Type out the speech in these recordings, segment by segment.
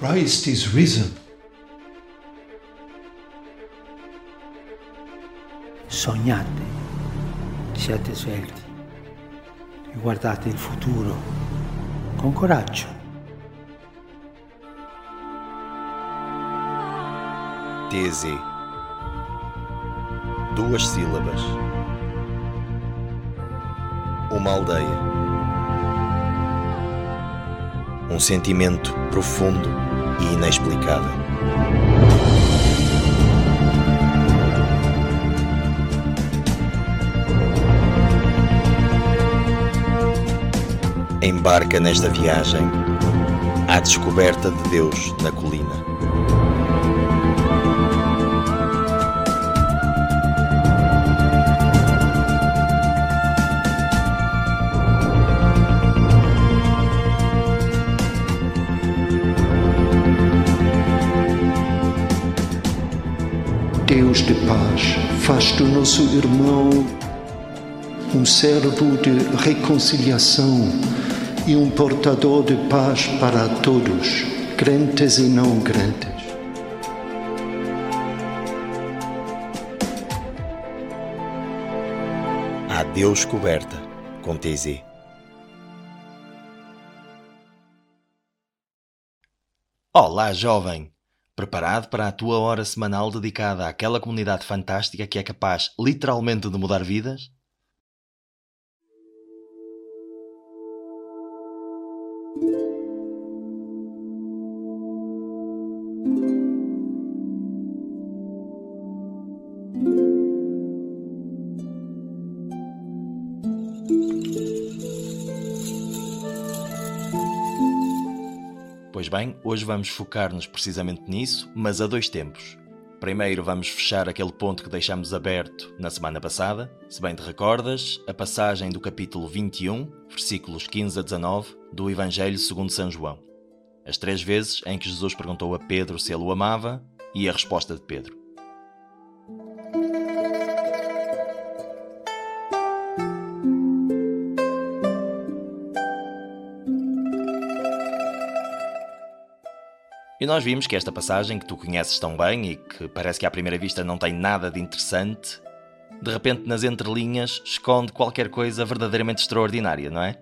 Christ is risen. Sognate, siate svelti e guardate il futuro con coraggio. TZ. Duas sílabas. Uma aldeia. Um sentimento profundo e inexplicável. Embarca nesta viagem à descoberta de Deus na colina. Do nosso irmão um servo de reconciliação e um portador de paz para todos, crentes e não crentes. A Deus coberta com TZ. Olá, jovem! Preparado para a tua hora semanal dedicada àquela comunidade fantástica que é capaz literalmente de mudar vidas? Pois bem, hoje vamos focar-nos precisamente nisso, mas a dois tempos. Primeiro vamos fechar aquele ponto que deixamos aberto na semana passada. Se bem te recordas, a passagem do capítulo 21, versículos 15 a 19, do Evangelho segundo São João. As três vezes em que Jesus perguntou a Pedro se ele o amava e a resposta de Pedro. E nós vimos que esta passagem, que tu conheces tão bem e que parece que à primeira vista não tem nada de interessante, de repente nas entrelinhas esconde qualquer coisa verdadeiramente extraordinária, não é?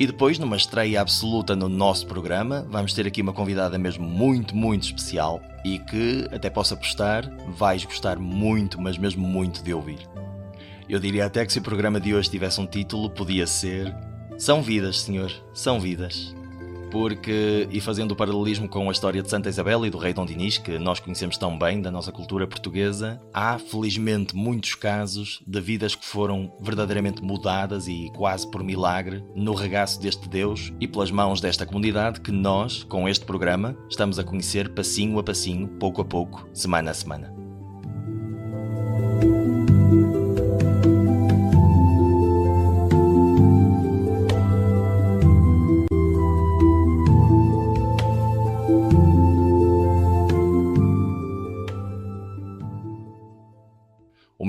E depois, numa estreia absoluta no nosso programa, vamos ter aqui uma convidada mesmo muito, muito especial e que, até posso apostar, vais gostar muito, mas mesmo muito de ouvir. Eu diria até que se o programa de hoje tivesse um título, podia ser São Vidas, Senhor, são vidas porque, e fazendo o paralelismo com a história de Santa Isabel e do rei Dom Dinis, que nós conhecemos tão bem da nossa cultura portuguesa, há felizmente muitos casos de vidas que foram verdadeiramente mudadas e quase por milagre no regaço deste Deus e pelas mãos desta comunidade que nós, com este programa, estamos a conhecer passinho a passinho, pouco a pouco, semana a semana.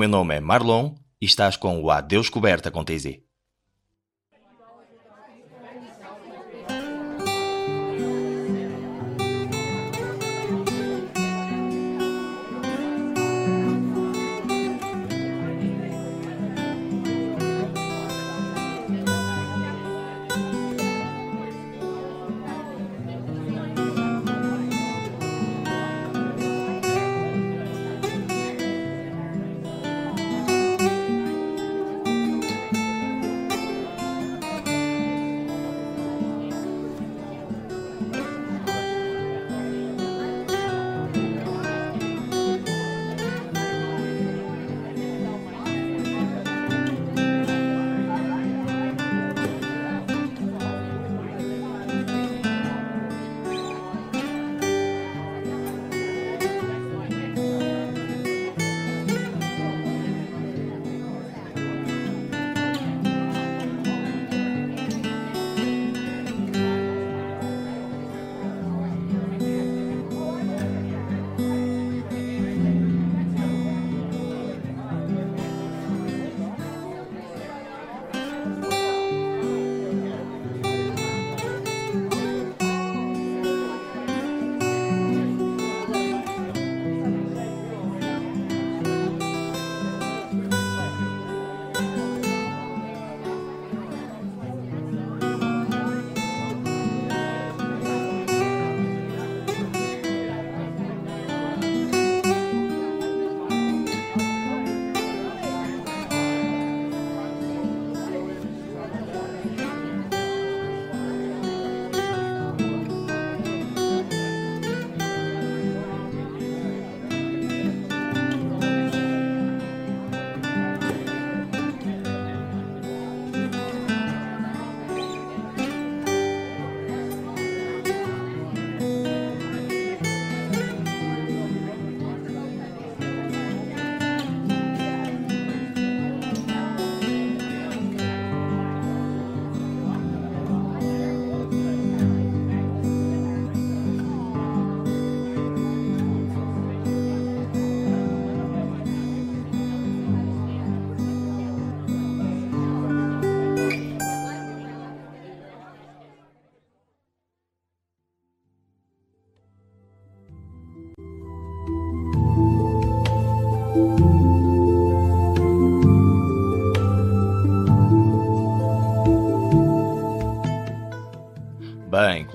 Meu nome é Marlon e estás com o Adeus Coberta com TZ.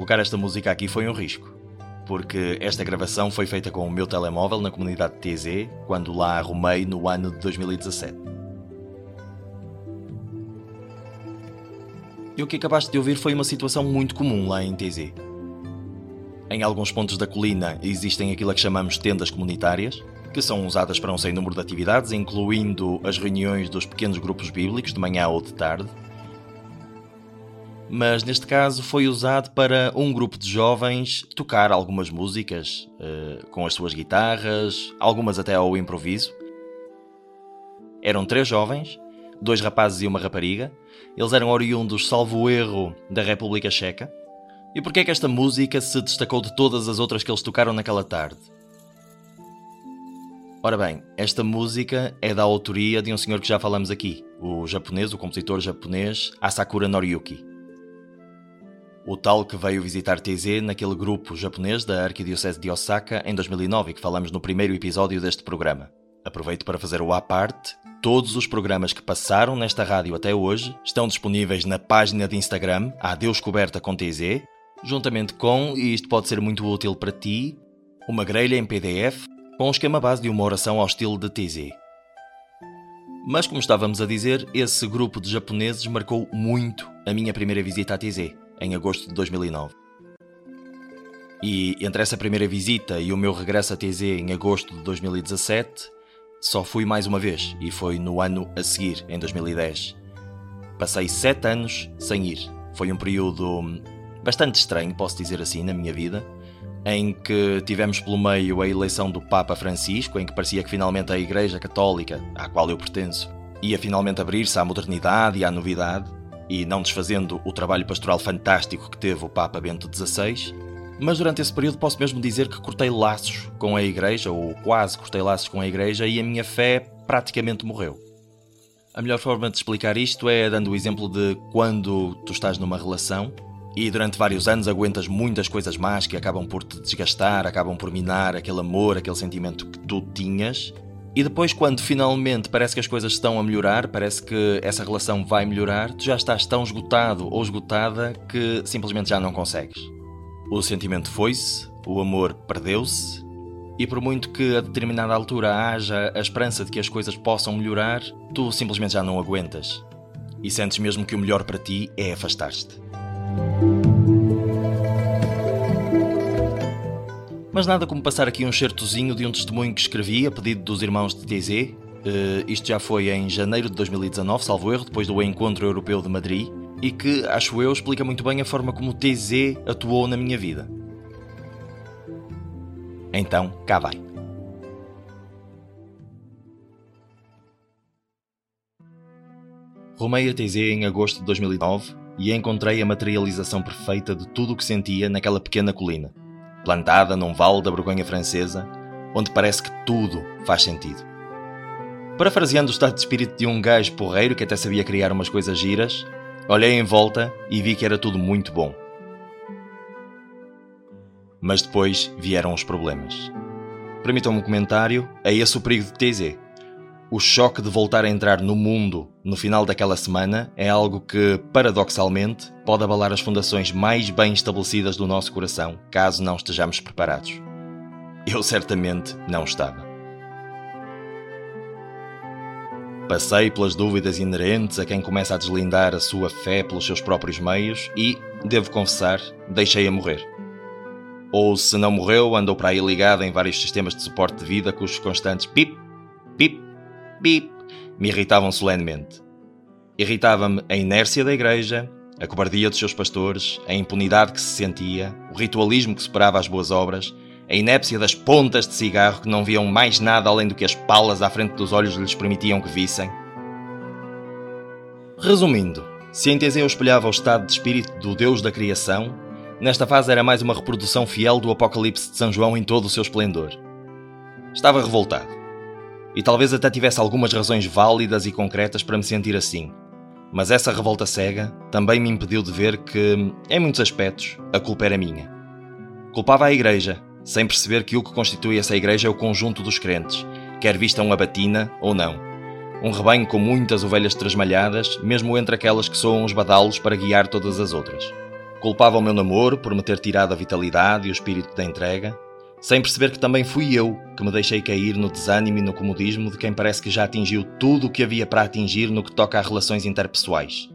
Colocar esta música aqui foi um risco, porque esta gravação foi feita com o meu telemóvel na comunidade TZ, quando lá arrumei no ano de 2017. E o que acabaste de ouvir foi uma situação muito comum lá em TZ. Em alguns pontos da colina existem aquilo que chamamos tendas comunitárias, que são usadas para um sem número de atividades, incluindo as reuniões dos pequenos grupos bíblicos de manhã ou de tarde, mas neste caso foi usado para um grupo de jovens tocar algumas músicas uh, com as suas guitarras, algumas até ao improviso. Eram três jovens, dois rapazes e uma rapariga. Eles eram oriundos, salvo erro, da República Checa. E porquê é que esta música se destacou de todas as outras que eles tocaram naquela tarde? Ora bem, esta música é da autoria de um senhor que já falamos aqui, o japonês, o compositor japonês Asakura Noriyuki o tal que veio visitar TZ naquele grupo japonês da Arquidiocese de Osaka em 2009 que falamos no primeiro episódio deste programa. Aproveito para fazer o à parte. Todos os programas que passaram nesta rádio até hoje estão disponíveis na página de Instagram Adeus Coberta com TZ, juntamente com, e isto pode ser muito útil para ti, uma grelha em PDF com o esquema base de uma oração ao estilo de TZ. Mas como estávamos a dizer, esse grupo de japoneses marcou muito a minha primeira visita à TZ em agosto de 2009. E entre essa primeira visita e o meu regresso a TZ em agosto de 2017, só fui mais uma vez e foi no ano a seguir, em 2010. Passei sete anos sem ir. Foi um período bastante estranho, posso dizer assim, na minha vida, em que tivemos pelo meio a eleição do Papa Francisco, em que parecia que finalmente a Igreja Católica, à qual eu pertenço, ia finalmente abrir-se à modernidade e à novidade, e não desfazendo o trabalho pastoral fantástico que teve o Papa Bento XVI, mas durante esse período posso mesmo dizer que cortei laços com a Igreja, ou quase cortei laços com a Igreja, e a minha fé praticamente morreu. A melhor forma de explicar isto é dando o exemplo de quando tu estás numa relação e durante vários anos aguentas muitas coisas más que acabam por te desgastar, acabam por minar aquele amor, aquele sentimento que tu tinhas, e depois, quando finalmente parece que as coisas estão a melhorar, parece que essa relação vai melhorar, tu já estás tão esgotado ou esgotada que simplesmente já não consegues. O sentimento foi-se, o amor perdeu-se, e por muito que a determinada altura haja a esperança de que as coisas possam melhorar, tu simplesmente já não aguentas. E sentes mesmo que o melhor para ti é afastar-te. Mas nada como passar aqui um certozinho de um testemunho que escrevi a pedido dos irmãos de TZ. Uh, eh, isto já foi em janeiro de 2019, salvo erro, depois do Encontro Europeu de Madrid, e que, acho eu, explica muito bem a forma como TZ atuou na minha vida. Então, cá vai. Rumei a TZ em agosto de 2009 e encontrei a materialização perfeita de tudo o que sentia naquela pequena colina plantada num vale da Borgonha francesa, onde parece que tudo faz sentido. Parafraseando o estado de espírito de um gajo porreiro que até sabia criar umas coisas giras, olhei em volta e vi que era tudo muito bom. Mas depois vieram os problemas. Permitam-me um comentário a esse o perigo de TZ. O choque de voltar a entrar no mundo no final daquela semana é algo que, paradoxalmente, pode abalar as fundações mais bem estabelecidas do nosso coração, caso não estejamos preparados. Eu certamente não estava. Passei pelas dúvidas inerentes a quem começa a deslindar a sua fé pelos seus próprios meios e, devo confessar, deixei-a morrer. Ou se não morreu, andou para aí ligada em vários sistemas de suporte de vida cujos constantes pip, pip, bip, me irritavam solenemente. Irritava-me a inércia da igreja, a cobardia dos seus pastores, a impunidade que se sentia, o ritualismo que superava as boas obras, a inépcia das pontas de cigarro que não viam mais nada além do que as palas à frente dos olhos lhes permitiam que vissem. Resumindo, se em Teseu espelhava o estado de espírito do Deus da criação, nesta fase era mais uma reprodução fiel do Apocalipse de São João em todo o seu esplendor. Estava revoltado e talvez até tivesse algumas razões válidas e concretas para me sentir assim. Mas essa revolta cega também me impediu de ver que, em muitos aspectos, a culpa era minha. Culpava a Igreja, sem perceber que o que constitui essa Igreja é o conjunto dos crentes, quer vistam a batina ou não. Um rebanho com muitas ovelhas trasmalhadas, mesmo entre aquelas que soam os badalos para guiar todas as outras. Culpava o meu namoro por me ter tirado a vitalidade e o espírito da entrega, sem perceber que também fui eu que me deixei cair no desânimo e no comodismo de quem parece que já atingiu tudo o que havia para atingir no que toca a relações interpessoais.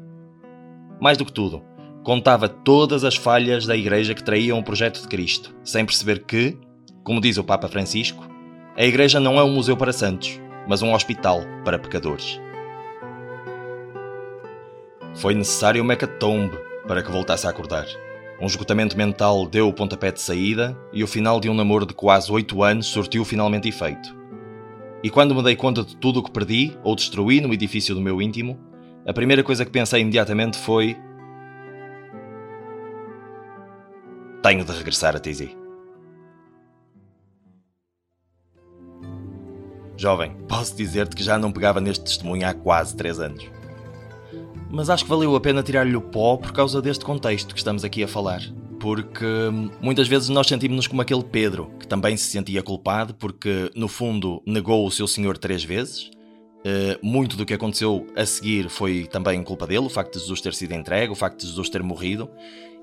Mais do que tudo, contava todas as falhas da Igreja que traíam o projeto de Cristo, sem perceber que, como diz o Papa Francisco, a Igreja não é um museu para santos, mas um hospital para pecadores. Foi necessário uma hecatombe para que voltasse a acordar. Um esgotamento mental deu o pontapé de saída e o final de um namoro de quase oito anos surtiu finalmente efeito. E quando me dei conta de tudo o que perdi ou destruí no edifício do meu íntimo, a primeira coisa que pensei imediatamente foi: Tenho de regressar a TZ. Jovem, posso dizer-te que já não pegava neste testemunho há quase três anos mas acho que valeu a pena tirar-lhe o pó por causa deste contexto que estamos aqui a falar. Porque hum, muitas vezes nós sentimos-nos como aquele Pedro, que também se sentia culpado porque, no fundo, negou o seu senhor três vezes. Uh, muito do que aconteceu a seguir foi também culpa dele, o facto de Jesus ter sido entregue, o facto de Jesus ter morrido.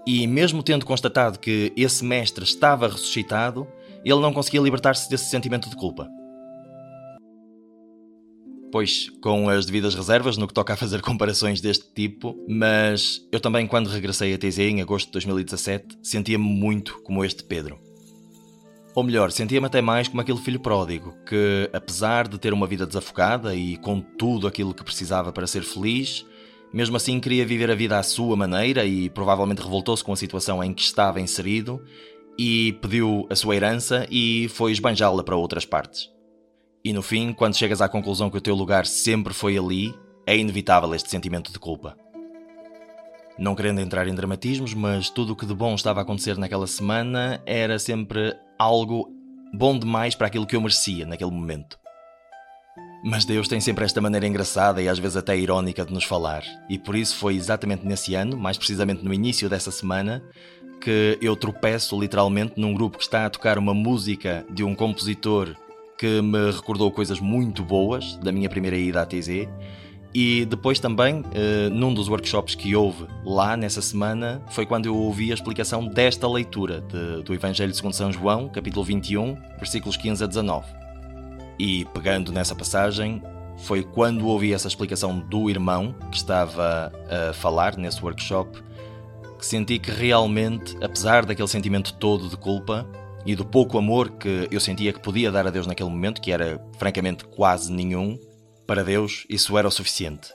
E mesmo tendo constatado que esse mestre estava ressuscitado, ele não conseguia libertar-se desse sentimento de culpa. Pois, com as devidas reservas no que toca a fazer comparações deste tipo, mas eu também, quando regressei a TZ em agosto de 2017, sentia-me muito como este Pedro. Ou melhor, sentia-me até mais como aquele filho pródigo que, apesar de ter uma vida desafogada e com tudo aquilo que precisava para ser feliz, mesmo assim queria viver a vida à sua maneira e provavelmente revoltou-se com a situação em que estava inserido e pediu a sua herança e foi esbanjá-la para outras partes. E no fim, quando chegas à conclusão que o teu lugar sempre foi ali, é inevitável este sentimento de culpa. Não querendo entrar em dramatismos, mas tudo o que de bom estava a acontecer naquela semana era sempre algo bom demais para aquilo que eu merecia naquele momento. Mas Deus tem sempre esta maneira engraçada e às vezes até irónica de nos falar, e por isso foi exatamente nesse ano, mais precisamente no início dessa semana, que eu tropeço literalmente num grupo que está a tocar uma música de um compositor que me recordou coisas muito boas da minha primeira ida à TZ. E depois também, eh, num dos workshops que houve lá nessa semana, foi quando eu ouvi a explicação desta leitura de, do Evangelho segundo São João, capítulo 21, versículos 15 a 19. E pegando nessa passagem, foi quando ouvi essa explicação do irmão que estava a falar nesse workshop, que senti que realmente, apesar daquele sentimento todo de culpa, e do pouco amor que eu sentia que podia dar a Deus naquele momento, que era francamente quase nenhum, para Deus isso era o suficiente.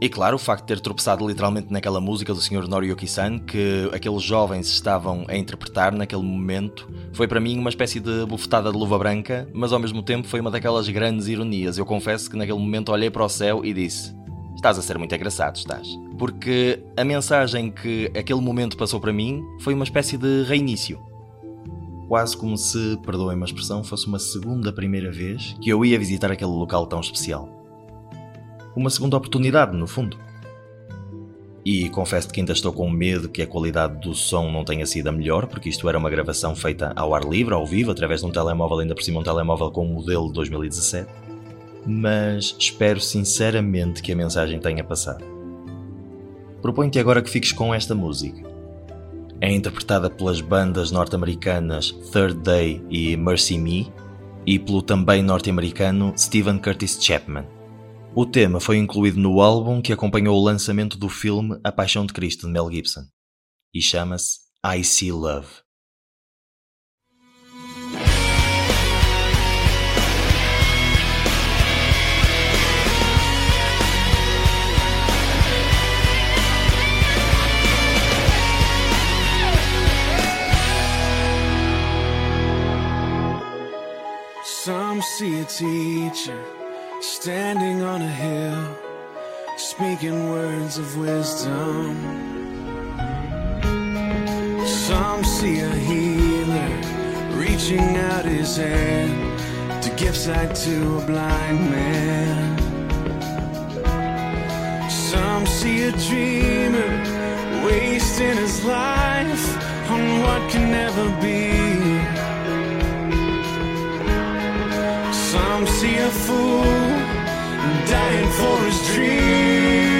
E claro, o facto de ter tropeçado literalmente naquela música do Sr. Noriyuki-san que aqueles jovens estavam a interpretar naquele momento, foi para mim uma espécie de bufetada de luva branca, mas ao mesmo tempo foi uma daquelas grandes ironias. Eu confesso que naquele momento olhei para o céu e disse: Estás a ser muito engraçado, estás. Porque a mensagem que aquele momento passou para mim foi uma espécie de reinício quase como se, perdoem a expressão, fosse uma segunda primeira vez que eu ia visitar aquele local tão especial. Uma segunda oportunidade, no fundo. E confesso que ainda estou com medo que a qualidade do som não tenha sido a melhor, porque isto era uma gravação feita ao ar livre, ao vivo, através de um telemóvel, ainda por cima um telemóvel com um modelo de 2017. Mas espero sinceramente que a mensagem tenha passado. Proponho-te agora que fiques com esta música é interpretada pelas bandas norte-americanas Third Day e Mercy Me e pelo também norte-americano Stephen Curtis Chapman. O tema foi incluído no álbum que acompanhou o lançamento do filme A Paixão de Cristo de Mel Gibson e chama-se I See Love. See a teacher standing on a hill, speaking words of wisdom. Some see a healer reaching out his hand to give sight to a blind man. Some see a dreamer wasting his life on what can never be. Some see a fool dying for his dream.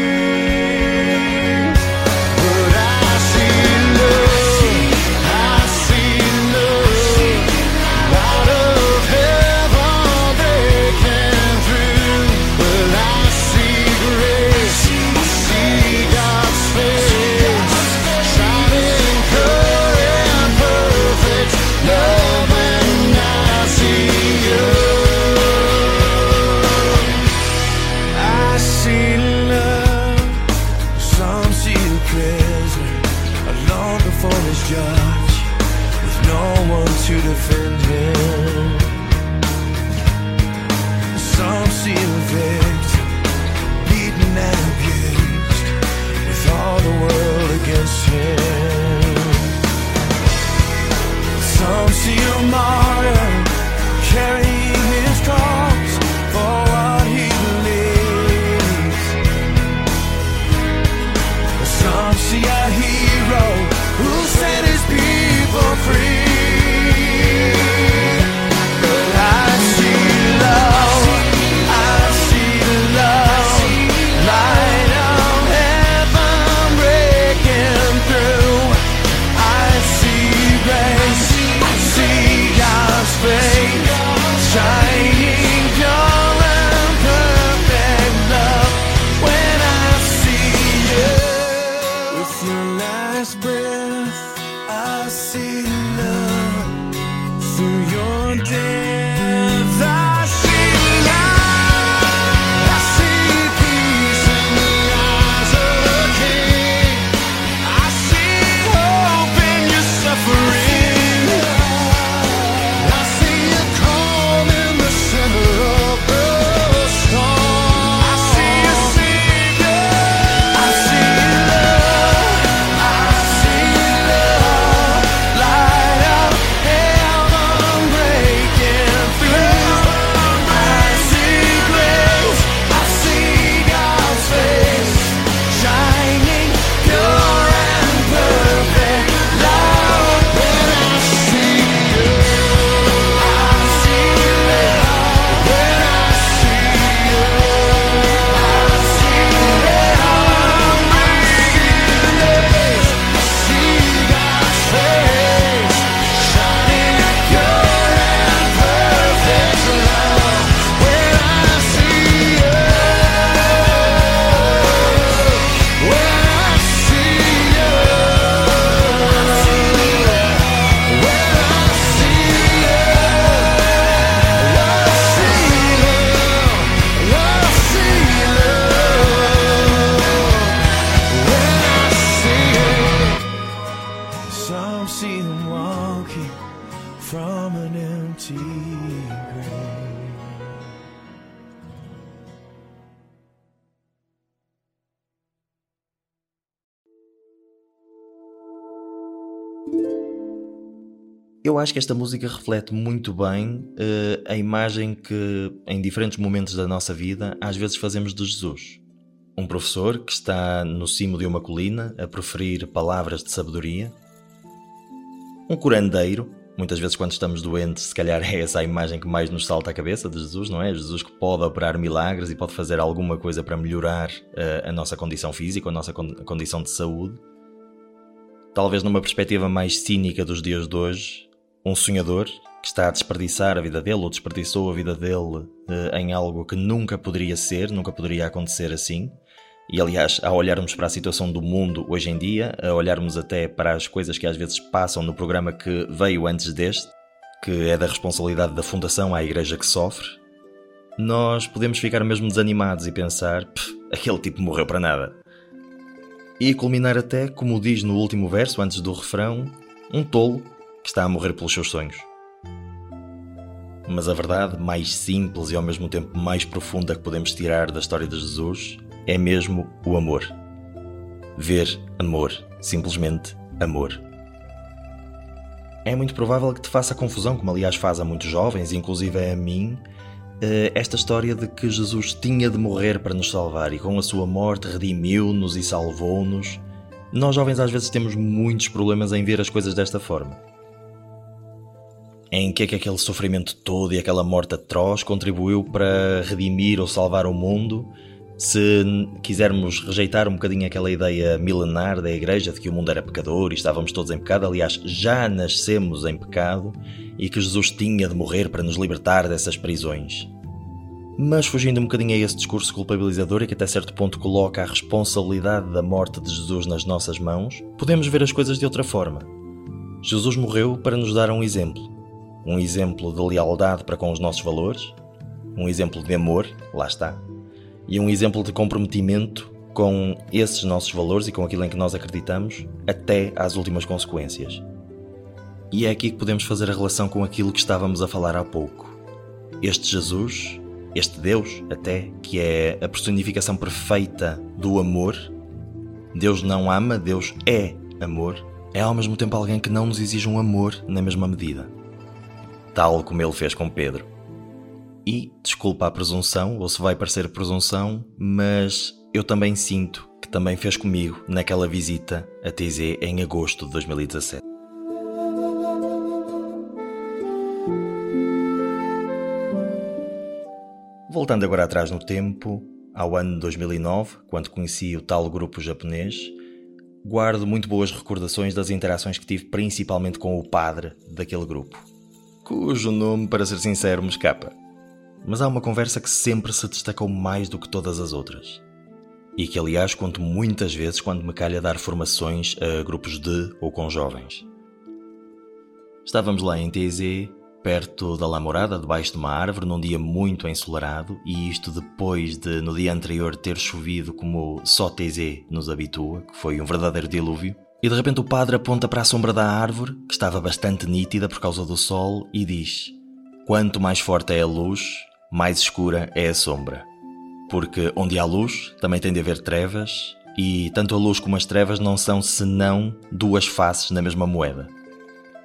Eu acho que esta música reflete muito bem uh, a imagem que, em diferentes momentos da nossa vida, às vezes fazemos de Jesus. Um professor que está no cimo de uma colina a proferir palavras de sabedoria. Um curandeiro, muitas vezes quando estamos doentes, se calhar é essa a imagem que mais nos salta à cabeça de Jesus, não é? Jesus que pode operar milagres e pode fazer alguma coisa para melhorar uh, a nossa condição física, a nossa condição de saúde. Talvez numa perspectiva mais cínica dos dias de hoje, um sonhador que está a desperdiçar a vida dele ou desperdiçou a vida dele eh, em algo que nunca poderia ser, nunca poderia acontecer assim. E aliás, ao olharmos para a situação do mundo hoje em dia, a olharmos até para as coisas que às vezes passam no programa que veio antes deste, que é da responsabilidade da Fundação à Igreja que sofre, nós podemos ficar mesmo desanimados e pensar: aquele tipo morreu para nada. E culminar até, como diz no último verso, antes do refrão, um tolo que está a morrer pelos seus sonhos. Mas a verdade mais simples e ao mesmo tempo mais profunda que podemos tirar da história de Jesus é mesmo o amor. Ver amor, simplesmente amor. É muito provável que te faça confusão, como aliás faz a muitos jovens, inclusive a mim, esta história de que Jesus tinha de morrer para nos salvar e com a sua morte redimiu-nos e salvou-nos. Nós jovens às vezes temos muitos problemas em ver as coisas desta forma. em que é que aquele sofrimento todo e aquela morte atroz contribuiu para redimir ou salvar o mundo. Se quisermos rejeitar um bocadinho aquela ideia milenar da Igreja de que o mundo era pecador e estávamos todos em pecado, aliás, já nascemos em pecado e que Jesus tinha de morrer para nos libertar dessas prisões. Mas fugindo um bocadinho a esse discurso culpabilizador e que até certo ponto coloca a responsabilidade da morte de Jesus nas nossas mãos, podemos ver as coisas de outra forma. Jesus morreu para nos dar um exemplo. Um exemplo de lealdade para com os nossos valores, um exemplo de amor, lá está, e um exemplo de comprometimento com esses nossos valores e com aquilo em que nós acreditamos, até às últimas consequências. E é aqui que podemos fazer a relação com aquilo que estávamos a falar há pouco. Este Jesus este Deus, até, que é a personificação perfeita do amor. Deus não ama, Deus é amor. É ao mesmo tempo alguém que não nos exige um amor na mesma medida. Tal como ele fez com Pedro. E, desculpa a presunção, ou se vai parecer presunção, mas eu também sinto que também fez comigo naquela visita a TZ em agosto de 2017. Voltando agora atrás no tempo, ao ano de 2009, quando conheci o tal grupo japonês, guardo muito boas recordações das interações que tive principalmente com o padre daquele grupo, cujo nome, para ser sincero, me escapa. Mas há uma conversa que sempre se destacou mais do que todas as outras. E que, aliás, conto muitas vezes quando me calha dar formações a grupos de ou com jovens. Estávamos lá em TZ perto da Lamorada, debaixo de uma árvore, num dia muito ensolarado, e isto depois de, no dia anterior, ter chovido como só TZ nos habitua, que foi um verdadeiro dilúvio. E de repente o padre aponta para a sombra da árvore, que estava bastante nítida por causa do sol, e diz: Quanto mais forte é a luz, mais escura é a sombra. Porque onde há luz, também tem de haver trevas, e tanto a luz como as trevas não são senão duas faces na mesma moeda.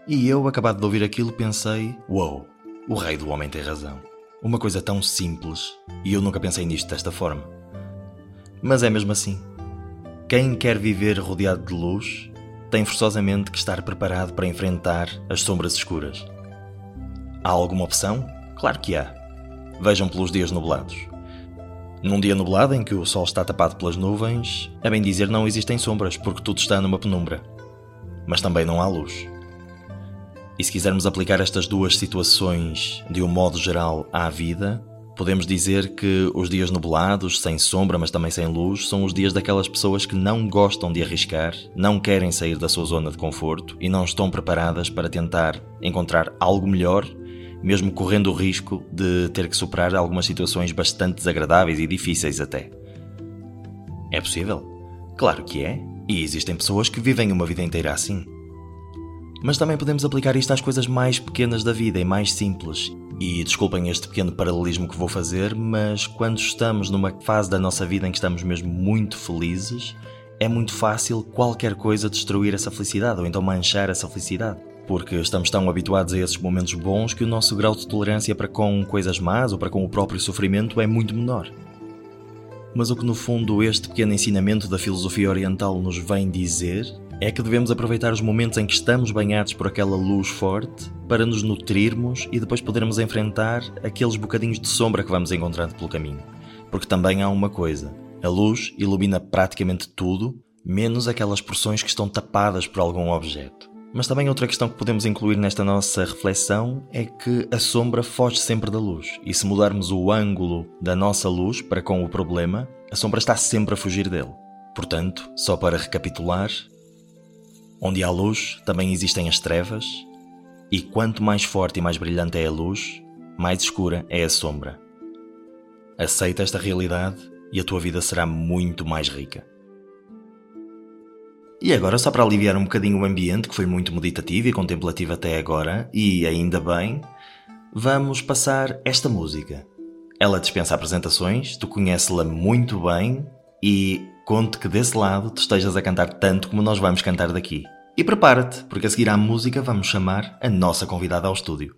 E eu, acabado de ouvir aquilo, pensei: Uou, wow, o rei do homem tem razão. Uma coisa tão simples e eu nunca pensei nisto desta forma. Mas é mesmo assim. Quem quer viver rodeado de luz tem forçosamente que estar preparado para enfrentar as sombras escuras. Há alguma opção? Claro que há. Vejam pelos dias nublados. Num dia nublado em que o sol está tapado pelas nuvens, é bem dizer não existem sombras porque tudo está numa penumbra. Mas também não há luz. E se quisermos aplicar estas duas situações de um modo geral à vida, podemos dizer que os dias nublados, sem sombra, mas também sem luz, são os dias daquelas pessoas que não gostam de arriscar, não querem sair da sua zona de conforto e não estão preparadas para tentar encontrar algo melhor, mesmo correndo o risco de ter que superar algumas situações bastante desagradáveis e difíceis até. É possível? Claro que é, e existem pessoas que vivem uma vida inteira assim. Mas também podemos aplicar isto às coisas mais pequenas da vida e mais simples. E desculpem este pequeno paralelismo que vou fazer, mas quando estamos numa fase da nossa vida em que estamos mesmo muito felizes, é muito fácil qualquer coisa destruir essa felicidade ou então manchar essa felicidade. Porque estamos tão habituados a esses momentos bons que o nosso grau de tolerância para com coisas más ou para com o próprio sofrimento é muito menor. Mas o que no fundo este pequeno ensinamento da filosofia oriental nos vem dizer é que devemos aproveitar os momentos em que estamos banhados por aquela luz forte para nos nutrirmos e depois podermos enfrentar aqueles bocadinhos de sombra que vamos encontrando pelo caminho. Porque também há uma coisa: a luz ilumina praticamente tudo, menos aquelas porções que estão tapadas por algum objeto. Mas também outra questão que podemos incluir nesta nossa reflexão é que a sombra foge sempre da luz, e se mudarmos o ângulo da nossa luz para com o problema, a sombra está sempre a fugir dele. Portanto, só para recapitular, Onde há luz, também existem as trevas, e quanto mais forte e mais brilhante é a luz, mais escura é a sombra. Aceita esta realidade e a tua vida será muito mais rica. E agora, só para aliviar um bocadinho o ambiente, que foi muito meditativo e contemplativo até agora, e ainda bem, vamos passar esta música. Ela dispensa apresentações, tu conheces-la muito bem e conto que desse lado tu estejas a cantar tanto como nós vamos cantar daqui. E prepara-te, porque a seguir à música vamos chamar a nossa convidada ao estúdio.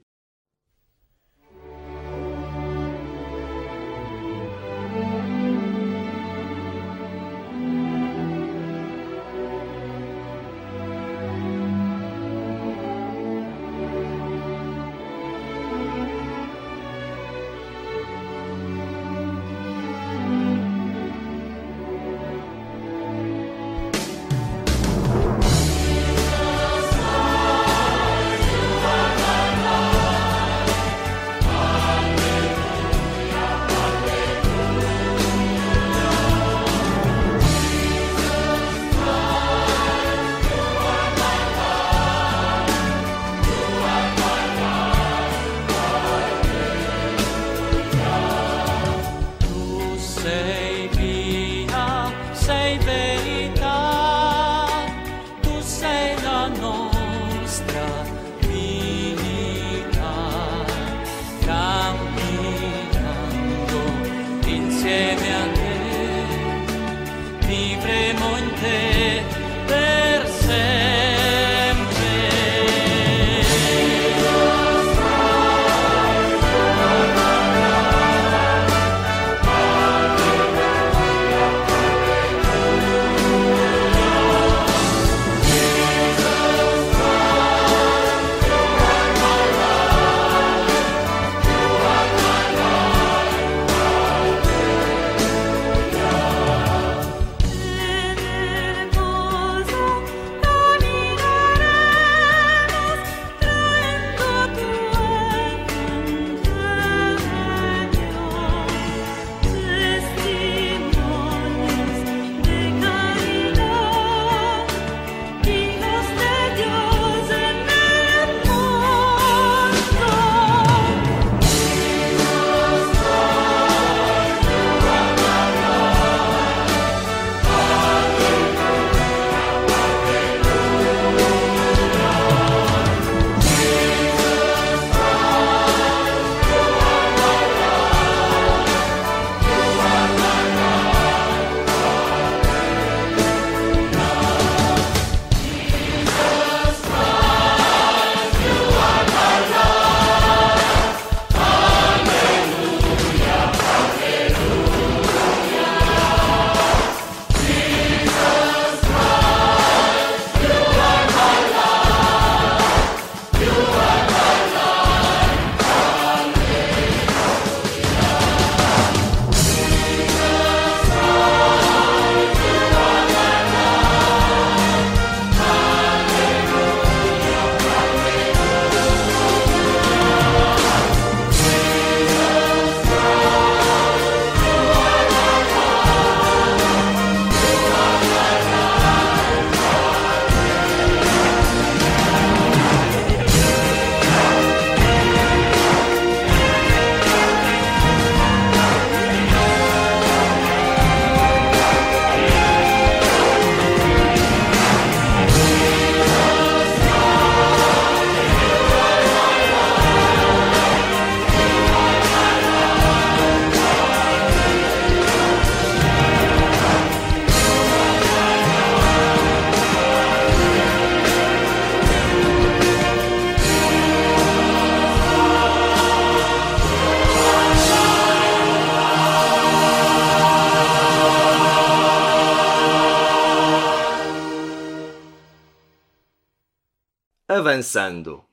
Avançando.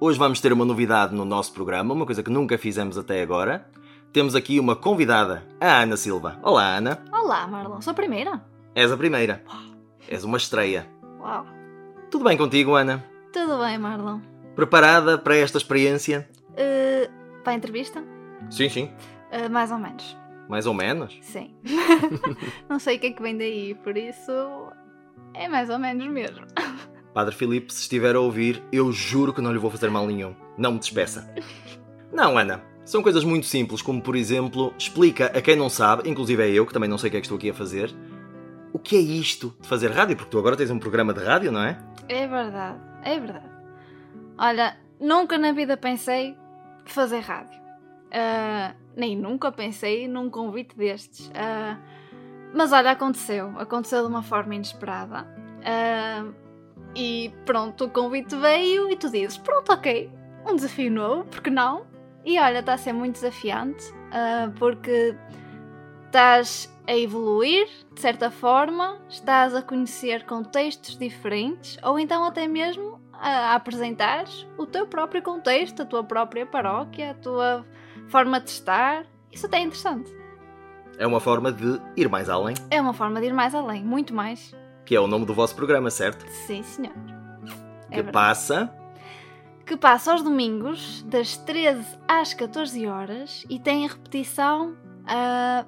Hoje vamos ter uma novidade no nosso programa, uma coisa que nunca fizemos até agora. Temos aqui uma convidada, a Ana Silva. Olá, Ana. Olá, Marlon. Sou a primeira? És a primeira. És uma estreia. Uau. Tudo bem contigo, Ana? Tudo bem, Marlon. Preparada para esta experiência? Uh, para a entrevista? Sim, sim. Uh, mais ou menos. Mais ou menos. Sim. não sei o que é que vem daí, por isso é mais ou menos mesmo. Padre Filipe, se estiver a ouvir, eu juro que não lhe vou fazer mal nenhum. Não me despeça. Não, Ana. São coisas muito simples, como por exemplo, explica a quem não sabe, inclusive é eu, que também não sei o que é que estou aqui a fazer, o que é isto de fazer rádio, porque tu agora tens um programa de rádio, não é? É verdade, é verdade. Olha, nunca na vida pensei fazer rádio. Ah, nem nunca pensei num convite destes. Ah, mas olha, aconteceu. Aconteceu de uma forma inesperada. Ah, e pronto, o convite veio e tu dizes: Pronto, ok, um desafio novo, porque não? E olha, está a ser muito desafiante, ah, porque estás a evoluir de certa forma, estás a conhecer contextos diferentes, ou então até mesmo a, a apresentar o teu próprio contexto, a tua própria paróquia, a tua forma de estar. Isso até é interessante. É uma forma de ir mais além, É uma forma de ir mais além, muito mais. Que é o nome do vosso programa, certo? Sim, senhor. É que verdade. passa. que passa aos domingos, das 13 às 14 horas, e tem repetição. ah,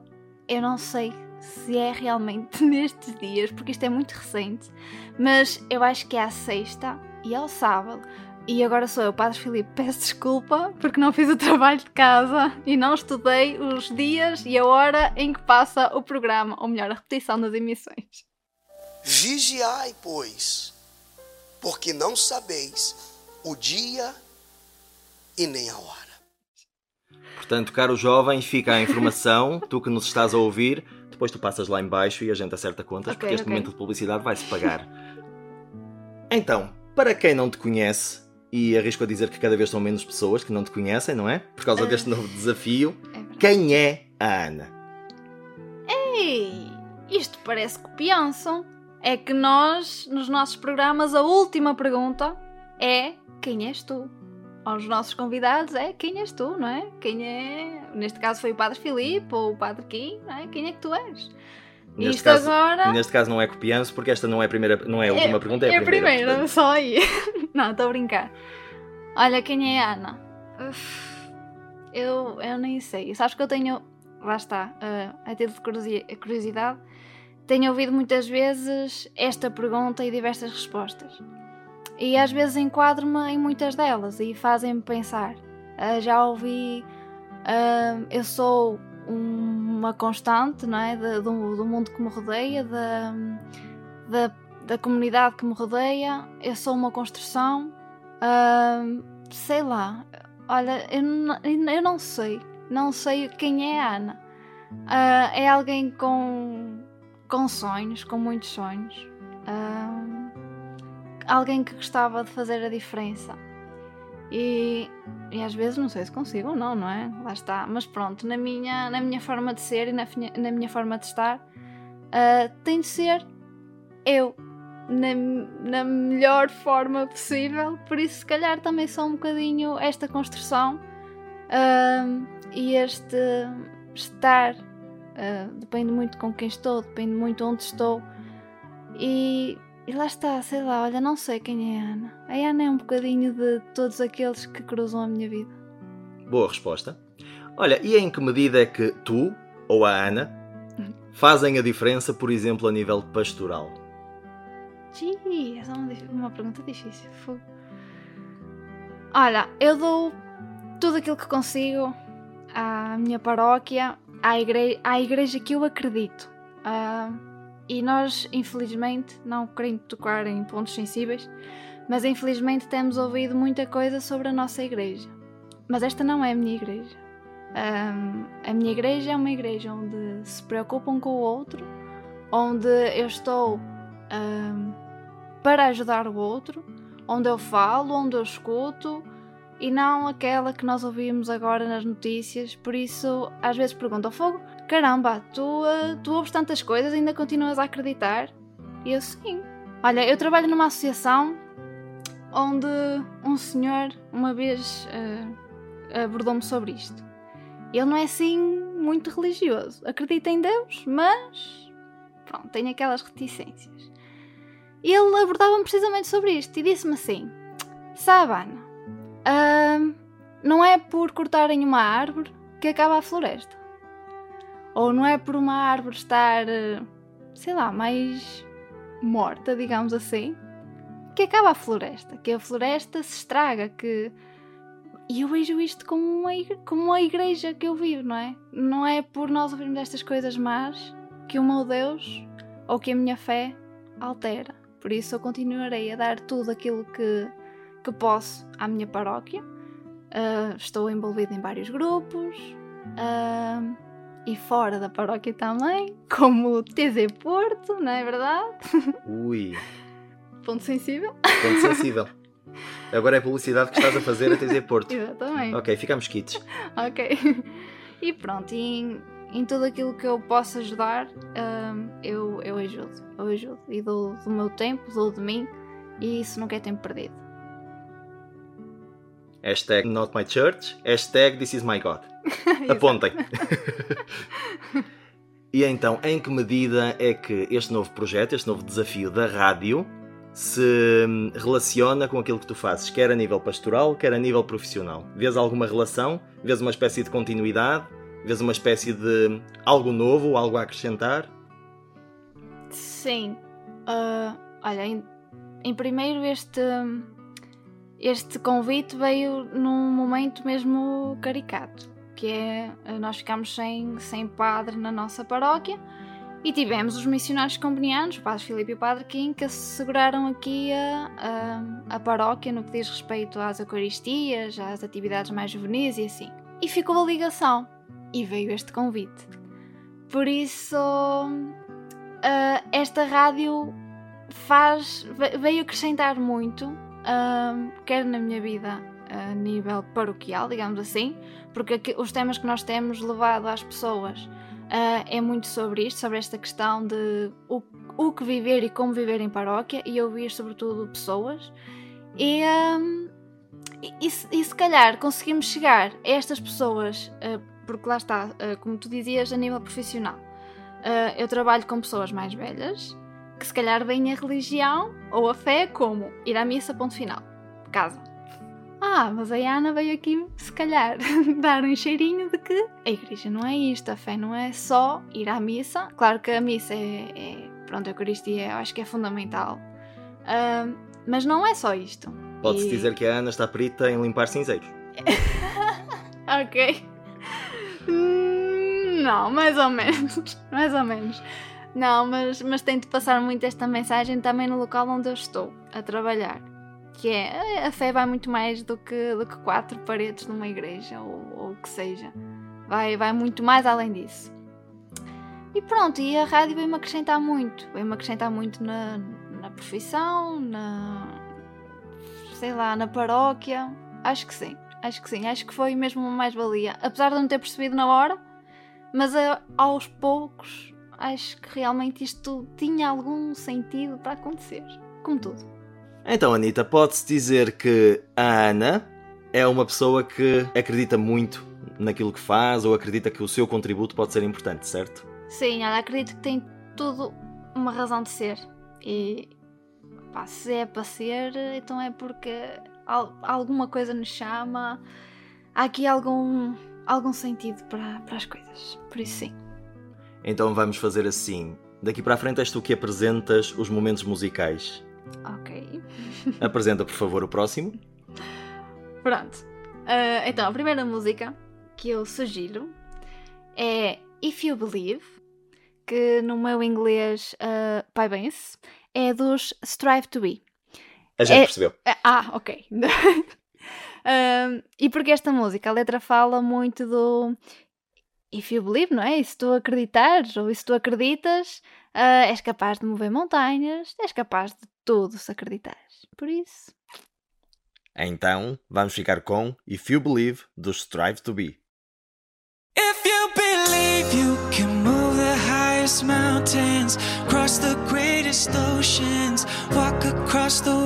eu não sei se é realmente nestes dias, porque isto é muito recente, mas eu acho que é à sexta e ao sábado. E agora sou eu, Padre Filipe, peço desculpa porque não fiz o trabalho de casa e não estudei os dias e a hora em que passa o programa, ou melhor, a repetição das emissões. Vigiai, pois, porque não sabeis o dia e nem a hora. Portanto, caro jovem, fica a informação, tu que nos estás a ouvir, depois tu passas lá em baixo e a gente acerta contas, Ok, porque este ok. momento de publicidade vai-se pagar. então, para quem não te conhece, e arrisco a dizer que cada vez são menos pessoas que não te conhecem, não é? Por causa Ah. deste novo desafio, É quem é a Ana? Ei, isto parece que pensam. É que nós, nos nossos programas, a última pergunta é quem és tu? Aos nossos convidados é quem és tu, não é? Quem é. Neste caso foi o Padre Filipe ou o Padre Kim, não é? Quem é que tu és? Neste Isto caso- agora. Neste caso não é copianço, porque esta não é a, primeira, não é a última pergunta, é, É a primeira. só aí. não, estou a brincar. Olha, quem é a Ana? Uf, eu, eu nem sei. Sabes que eu tenho. Lá está, uh, a título de curiosi- curiosidade, tenho ouvido muitas vezes esta pergunta e diversas respostas. E às vezes enquadro-me em muitas delas e fazem-me pensar. Uh, já ouvi. uh, eu sou um- uma constante não é? De- do, do mundo que me rodeia, da, da, da comunidade que me rodeia, eu sou uma construção. Ahm, sei lá, olha, eu, eu não sei, não sei quem é a Ana. É alguém com, com sonhos, com muitos sonhos. Ahm, alguém que gostava de fazer a diferença. E, e às vezes não sei se consigo ou não, não é? Lá está. Mas pronto, na minha, na minha forma de ser e na, na minha forma de estar, ah, tem de ser eu na, na melhor forma possível. Por isso, se calhar, também sou um bocadinho esta construção e este estar. Ah, depende muito com quem estou, depende muito onde estou. E, e lá está, sei lá, olha, não sei quem é a Ana. A Ana é um bocadinho de todos aqueles que cruzam a minha vida. Boa resposta. Olha, e em que medida é que tu, ou a Ana, fazem a diferença, por exemplo, a nível pastoral? Gee, essa é uma, pergunta difícil. Fogo. Olha, eu dou tudo aquilo que consigo à minha paróquia, à, igre à igreja que eu acredito. Ah, e nós, infelizmente, não querendo tocar em pontos sensíveis, mas infelizmente temos ouvido muita coisa sobre a nossa igreja. Mas esta não é a minha igreja. Ah, a minha igreja é uma igreja onde se preocupam com o outro, onde eu estou ah, para ajudar o outro, onde eu falo, onde eu escuto e não aquela que nós ouvimos agora nas notícias. Por isso, às vezes perguntam: Fogo, caramba, tu, ah, tu ouves tantas coisas e ainda continuas a acreditar? E eu, sim. Olha, eu trabalho numa associação onde um senhor uma vez ah, abordou-me sobre isto. Ele não é assim muito religioso. Acredita em Deus, mas pronto, tem aquelas reticências. Ele abordava-me precisamente sobre isto e disse-me assim: Sabe, Ana, ahm, não é por cortarem uma árvore que acaba a floresta. Ou não é por uma árvore estar, eh, sei lá, mais morta, digamos assim, que acaba a floresta. Que a floresta se estraga, que. E eu vejo isto como uma, como uma igreja que eu vivo, não é? Não é por nós ouvirmos estas coisas más que o meu Deus ou que a minha fé altera. Por isso eu continuarei a dar tudo aquilo que, que posso à minha paróquia. Ah, estou envolvida em vários grupos ah, e fora da paróquia também, como o TZ Porto, não é verdade? Ui, Ponto sensível. ponto sensível. Agora é publicidade que estás a fazer a TZ Porto. Exatamente. Ok, ficamos quites. Ok. E pronto, e em, em tudo aquilo que eu posso ajudar, hum, eu, eu ajudo. Eu ajudo. E dou do meu tempo, dou de mim, e isso nunca é tempo perdido. Hashtag not my church, hashtag this is my God. Apontem. e então, em que medida é que este novo projeto, este novo desafio da rádio, se hum, relaciona com aquilo que tu fazes, quer a nível pastoral, quer a nível profissional? Vês alguma relação? Vês uma espécie de continuidade? Vês uma espécie de algo novo, algo a acrescentar? Sim. Ah, olha, em, em primeiro este, este convite veio num momento mesmo caricato, que é ah, nós ficámos sem, sem padre na nossa paróquia e tivemos os missionários combonianos, o padre Filipe e o padre Kim, que asseguraram aqui a, a, a paróquia no que diz respeito às eucaristias, às atividades mais juvenis e assim. E ficou a ligação e veio este convite. Por isso, uh, esta rádio faz, veio acrescentar muito, uh, quer na minha vida a nível paroquial, digamos assim, porque aqui, os temas que nós temos levado às pessoas uh, é muito sobre isto, sobre esta questão de o, o que viver e como viver em paróquia e ouvir sobretudo pessoas. E, um, e, e, se calhar conseguimos chegar a estas pessoas, uh, porque lá está, uh, como tu dizias, a nível profissional. eu trabalho com pessoas mais velhas que se calhar veem a religião ou a fé como ir à missa, ponto final, casa. Ah, mas a Ana veio aqui, se calhar, dar um cheirinho de que a igreja não é isto, a fé não é só ir à missa. Claro que a missa é, é pronto, a Eucaristia eu acho que é fundamental, uh, mas não é só isto. Pode-se e... dizer que a Ana está perita em limpar cinzeiros. ok. Hum, não, mais ou menos. mais ou menos. Não, mas, mas tento passar muito esta mensagem também no local onde eu estou a trabalhar. Que é a fé vai muito mais do que, do que quatro paredes numa igreja ou, o que seja. Vai, vai muito mais além disso. E pronto, e a rádio veio-me acrescentar muito. Veio-me acrescentar muito na, na profissão, na. sei lá, na paróquia. Acho que sim, acho que sim. Acho que foi mesmo uma mais-valia. Apesar de não ter percebido na hora, mas a, aos poucos acho que realmente isto tinha algum sentido para acontecer. Como tudo. Então, Anitta, pode-se dizer que a Ana é uma pessoa que acredita muito naquilo que faz ou acredita que o seu contributo pode ser importante, certo? Sim, ela acredita que tem tudo uma razão de ser. E pá, se é para ser, então é porque alguma coisa nos chama. Há aqui algum, algum sentido para, para as coisas. Por isso, sim. Então vamos fazer assim. Daqui para a frente és tu que apresentas os momentos musicais. Ok. Apresenta, por favor, o próximo. Pronto. Uh, então, a primeira música que eu sugiro é If You Believe, que no meu inglês, uh, pai bem é dos Strive to Be. A gente é... percebeu. Ah, ok. uh, e porque esta música, a letra fala muito do if you believe, não é? E se tu acreditares ou se tu acreditas, uh, és capaz de mover montanhas, és capaz de tudo se acreditares. Por isso. Então, vamos ficar com If You Believe do Strive to Be. If you believe you can move the highest mountains, cross the greatest oceans, walk across the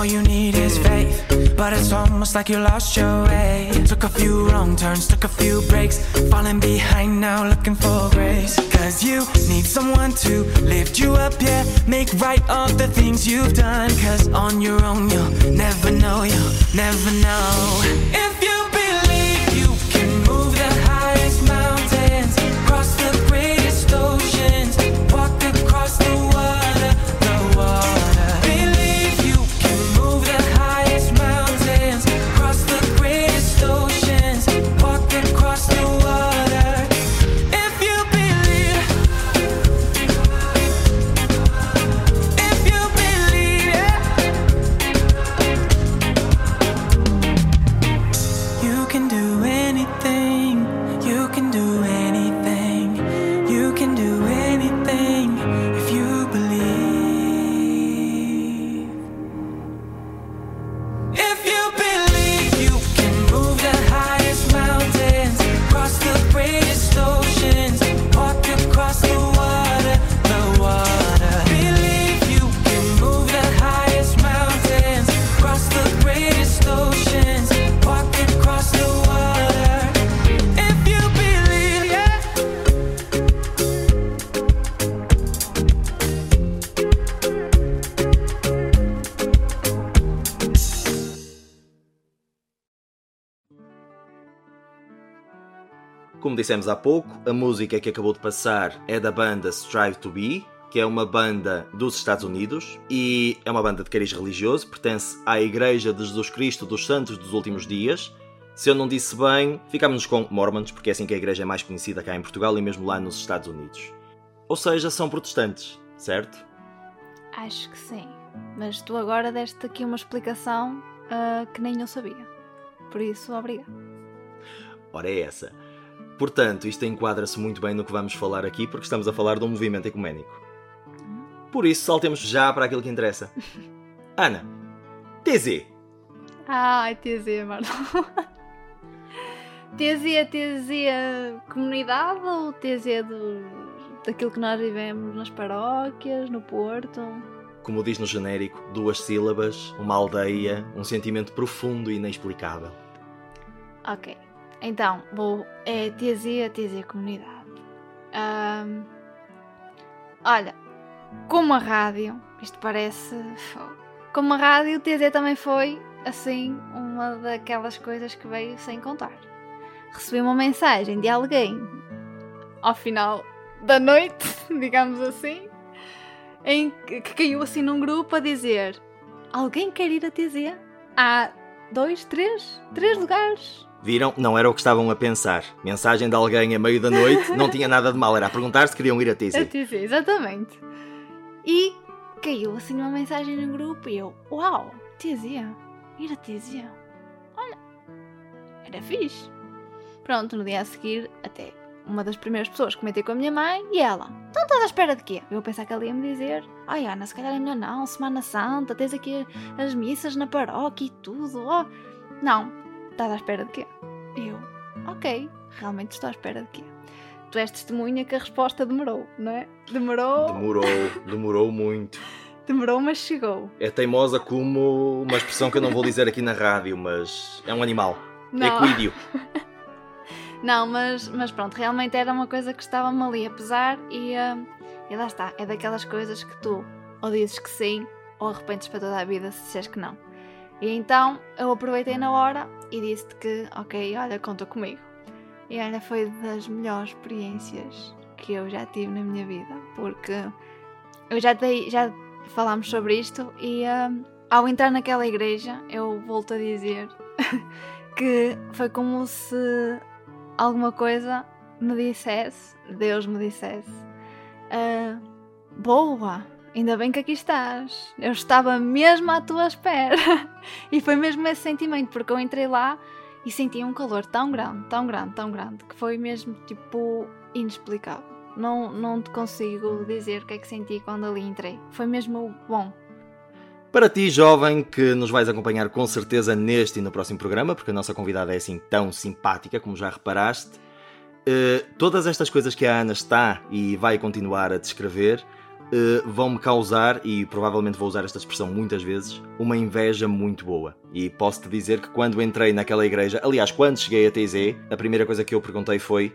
all you need is faith. But it's almost like you lost your way. Took a few wrong turns, took a few breaks. Falling behind now, looking for grace. Cause you need someone to lift you up, yeah. Make right all the things you've done. Cause on your own, you'll never know, you'll never know. If can do. Dissemos há pouco, a música que acabou de passar é da banda Strive to Be, que é uma banda dos Estados Unidos e é uma banda de cariz religioso, pertence à Igreja de Jesus Cristo dos Santos dos Últimos Dias. Se eu não disse bem, ficámos com Mormons, porque é assim que a igreja é mais conhecida cá em Portugal e mesmo lá nos Estados Unidos. Ou seja, são protestantes, certo? Acho que sim. Mas tu agora deste aqui uma explicação ah, que nem eu sabia. Por isso, obrigada. Ora, é essa. Portanto, isto enquadra-se muito bem no que vamos falar aqui, porque estamos a falar de um movimento ecuménico. Por isso, saltemos já para aquilo que interessa. Ana, TZ. Ai, TZ, Marlon. TZ é TZ comunidade ou TZ é do, daquilo que nós vivemos nas paróquias, no Porto? Como diz no genérico, duas sílabas, uma aldeia, um sentimento profundo e inexplicável. Ok. Então, vou. É TZ, é TZ comunidade. Ahm, olha, como a rádio, isto parece. Como a rádio, TZ também foi, assim, uma daquelas coisas que veio sem contar. Recebi uma mensagem de alguém ao final da noite, digamos assim, em que caiu assim num grupo a dizer: Alguém quer ir a TZ? Há dois, três, três lugares. Viram? Não era o que estavam a pensar. Mensagem de alguém a meio da noite não tinha nada de mal, era a perguntar se queriam ir a A TZ. TZ, exatamente. E caiu assim uma mensagem no grupo e eu, uau, TZ, ir a TZ. Olha, era fixe. Pronto, no dia a seguir, até uma das primeiras pessoas comentei com a minha mãe e ela, então estás à espera de quê? Eu pensava que ela ia me dizer, ai Ana, se calhar melhor não, Semana Santa, tens aqui as missas na paróquia e tudo. Oh. Não, estás à espera de quê? Eu, ok, realmente estou à espera de quê? Tu és testemunha que a resposta demorou, não é? Demorou, Demorou, demorou muito. demorou, mas chegou. É teimosa como uma expressão que eu não vou dizer aqui na rádio, mas é um animal. Não. Equídeo. Não, mas, mas pronto, realmente era uma coisa que estava-me ali a pesar e, ah, e lá está. É daquelas coisas que tu ou dizes que sim ou arrependes para toda a vida se disseres que não. E então eu aproveitei na hora e disse-te que, ok, olha, conta comigo. E olha, foi das melhores experiências que eu já tive na minha vida, porque eu já, dei, já falámos sobre isto e ah, ao entrar naquela igreja eu volto a dizer que foi como se alguma coisa me dissesse, Deus me dissesse, "Ah, boa, ainda bem que aqui estás. Eu estava mesmo à tua espera. e foi mesmo esse sentimento, porque eu entrei lá e senti um calor tão grande, tão grande, tão grande, que foi mesmo tipo inexplicável. Não, não te consigo dizer o que é que senti quando ali entrei. Foi mesmo bom. Para ti, jovem, que nos vais acompanhar com certeza neste e no próximo programa, porque a nossa convidada é assim tão simpática, como já reparaste, eh, todas estas coisas que a Ana está e vai continuar a descrever eh, vão-me causar, e provavelmente vou usar esta expressão muitas vezes, uma inveja muito boa. E posso-te dizer que quando entrei naquela igreja, aliás, quando cheguei a TZ, a primeira coisa que eu perguntei foi: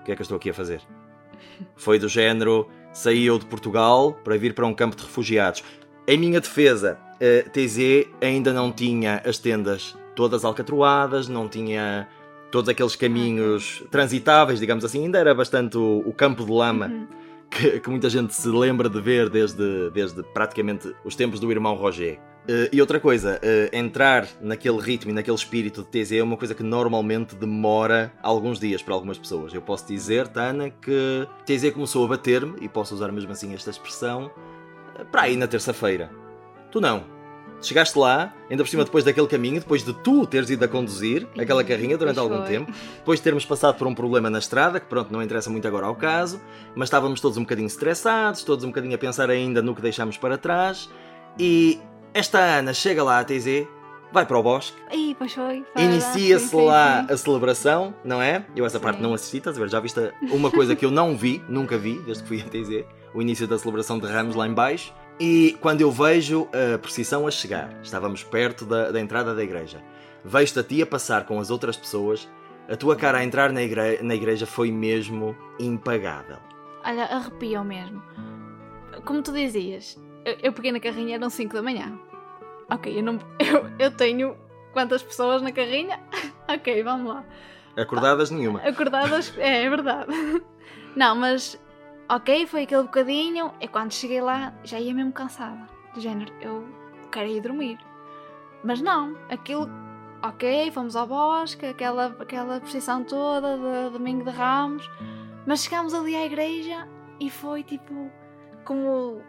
o que é que eu estou aqui a fazer? Foi do género, saí eu de Portugal para vir para um campo de refugiados. Em minha defesa, a TZ ainda não tinha as tendas todas alcatroadas, não tinha todos aqueles caminhos transitáveis, digamos assim, ainda era bastante o, o campo de lama que, que muita gente se lembra de ver desde, desde praticamente os tempos do irmão Roger. Eh, e outra coisa, eh, entrar naquele ritmo e naquele espírito de TZ é uma coisa que normalmente demora alguns dias para algumas pessoas. Eu posso dizer, Tana, que TZ começou a bater-me, e posso usar mesmo assim esta expressão, eh, para aí na terça-feira. Tu não. Chegaste lá, ainda por cima depois daquele caminho, depois de tu teres ido a conduzir aquela carrinha durante algum tempo, depois de termos passado por um problema na estrada, que pronto, não interessa muito agora ao caso, mas estávamos todos um bocadinho estressados, todos um bocadinho a pensar ainda no que deixámos para trás, e esta Ana chega lá à TZ, vai para o bosque, inicia-se lá a celebração, não é? Eu essa parte não assisti, estás a ver? Já viste uma coisa que eu não vi, nunca vi, desde que fui a TZ, o início da celebração de Ramos lá em baixo. E quando eu vejo a procissão a chegar, estávamos perto da, da entrada da igreja, vejo-te a ti a passar com as outras pessoas, a tua cara a entrar na, igre- na igreja foi mesmo impagável. Olha, arrepiam mesmo. Como tu dizias, eu, eu peguei na carrinha, eram 5 da manhã. Ok, eu, não, eu, eu tenho quantas pessoas na carrinha? ok, vamos lá. Acordadas nenhuma. Acordadas, é, é verdade. Não, mas ok, foi aquele bocadinho. E quando cheguei lá já ia mesmo cansada. De género, eu quero ir dormir. Mas não, aquilo, ok, fomos ao bosque, aquela, aquela procissão toda de Domingo de Ramos. Mas chegámos ali à igreja e foi tipo como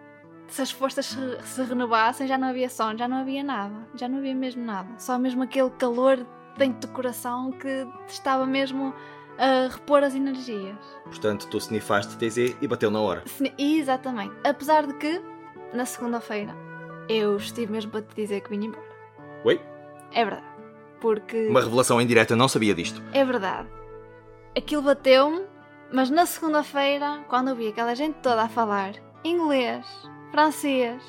se as forças se, se renovassem, já não havia som, já não havia nada, já não havia mesmo nada. Só mesmo aquele calor dentro do coração que estava mesmo a repor as energias. Portanto, tu snifaste TZ e bateu na hora. Sni- Exatamente. Apesar de que, na segunda-feira, eu estive mesmo para te dizer que vinha embora. Oi? É verdade. Porque. Uma revelação em direto, eu não sabia disto. É verdade. Aquilo bateu-me, mas na segunda-feira, quando eu vi aquela gente toda a falar inglês, francês,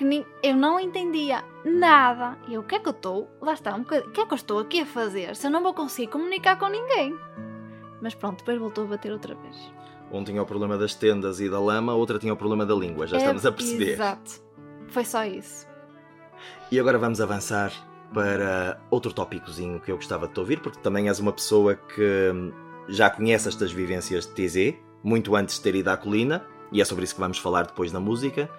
que ni- eu não entendia nada, e eu, o que é que eu estou? Lá está, um bocadinho, o que é que eu estou aqui a fazer se eu não vou conseguir comunicar com ninguém? Mas pronto, depois voltou a bater outra vez. Um tinha o problema das tendas e da lama, outra tinha o problema da língua, já É- estamos a perceber. Exato. Foi só isso. E agora vamos avançar para outro tópicozinho que eu gostava de te ouvir, porque também és uma pessoa que hum, já conhece estas vivências de TZ, muito antes de ter ido à colina, e é sobre isso que vamos falar depois na música.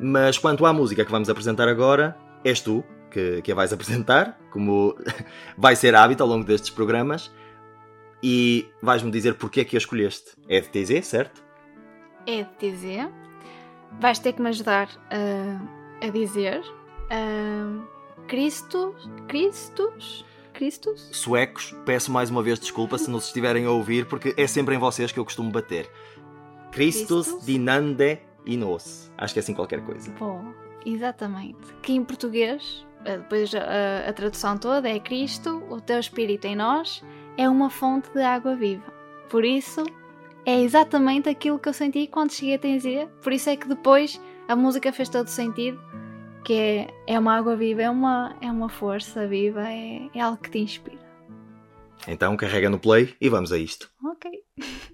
Mas quanto à música que vamos apresentar agora, és tu que, que a vais apresentar, como vai ser hábito ao longo destes programas, e vais-me dizer porque é que a escolheste. É de TZ, certo? É de dizer. Vais ter que me ajudar a, a dizer. ah, Cristos. Cristos? Cristos? Suecos, peço mais uma vez desculpa se nos estiverem a ouvir, porque é sempre em vocês que eu costumo bater. Christus Christus? dinande inos. Acho que é assim qualquer coisa. Bom, exatamente. Que em português, ah, depois a, a tradução toda é Cristo, o teu Espírito em nós, é uma fonte de água viva. Por isso, é exatamente aquilo que eu senti quando cheguei a Tenzia. Por isso é que depois a música fez todo sentido. Que é, é uma água viva, é uma, é uma força viva, é, é algo que te inspira. Então carrega no play e vamos a isto. Ok.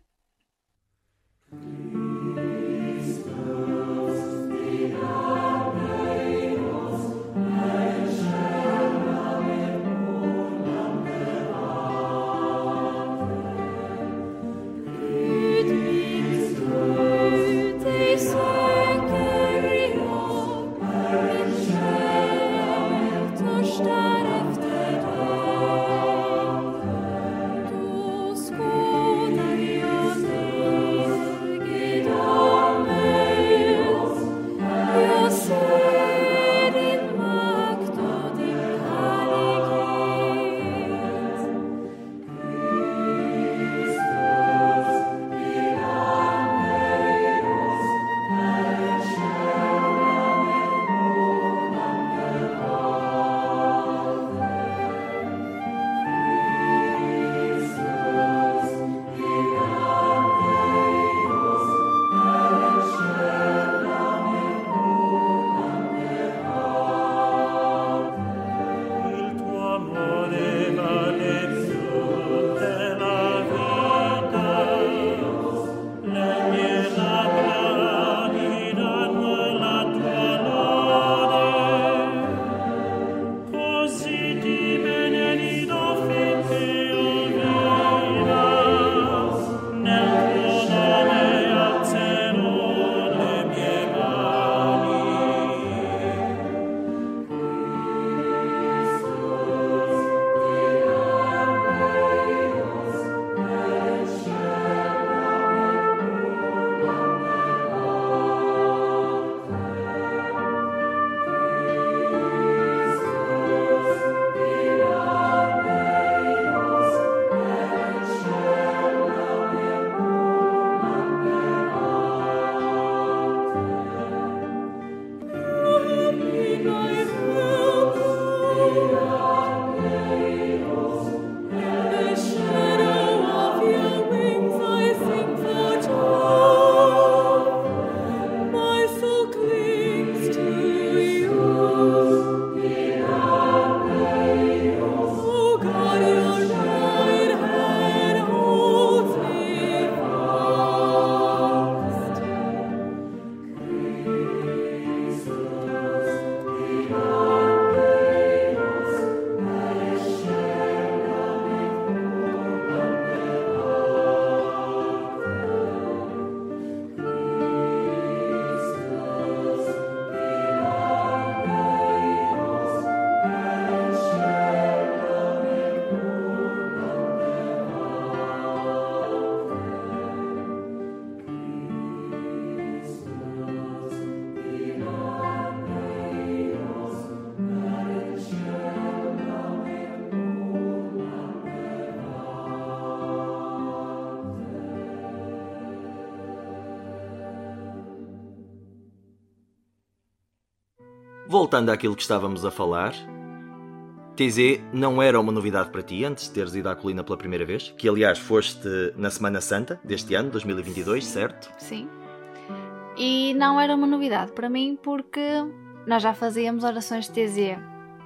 voltando àquilo que estávamos a falar, TZ não era uma novidade para ti antes de teres ido à colina pela primeira vez, que aliás foste na Semana Santa deste ano, 2022, certo? Sim. E não era uma novidade para mim porque nós já fazíamos orações de TZ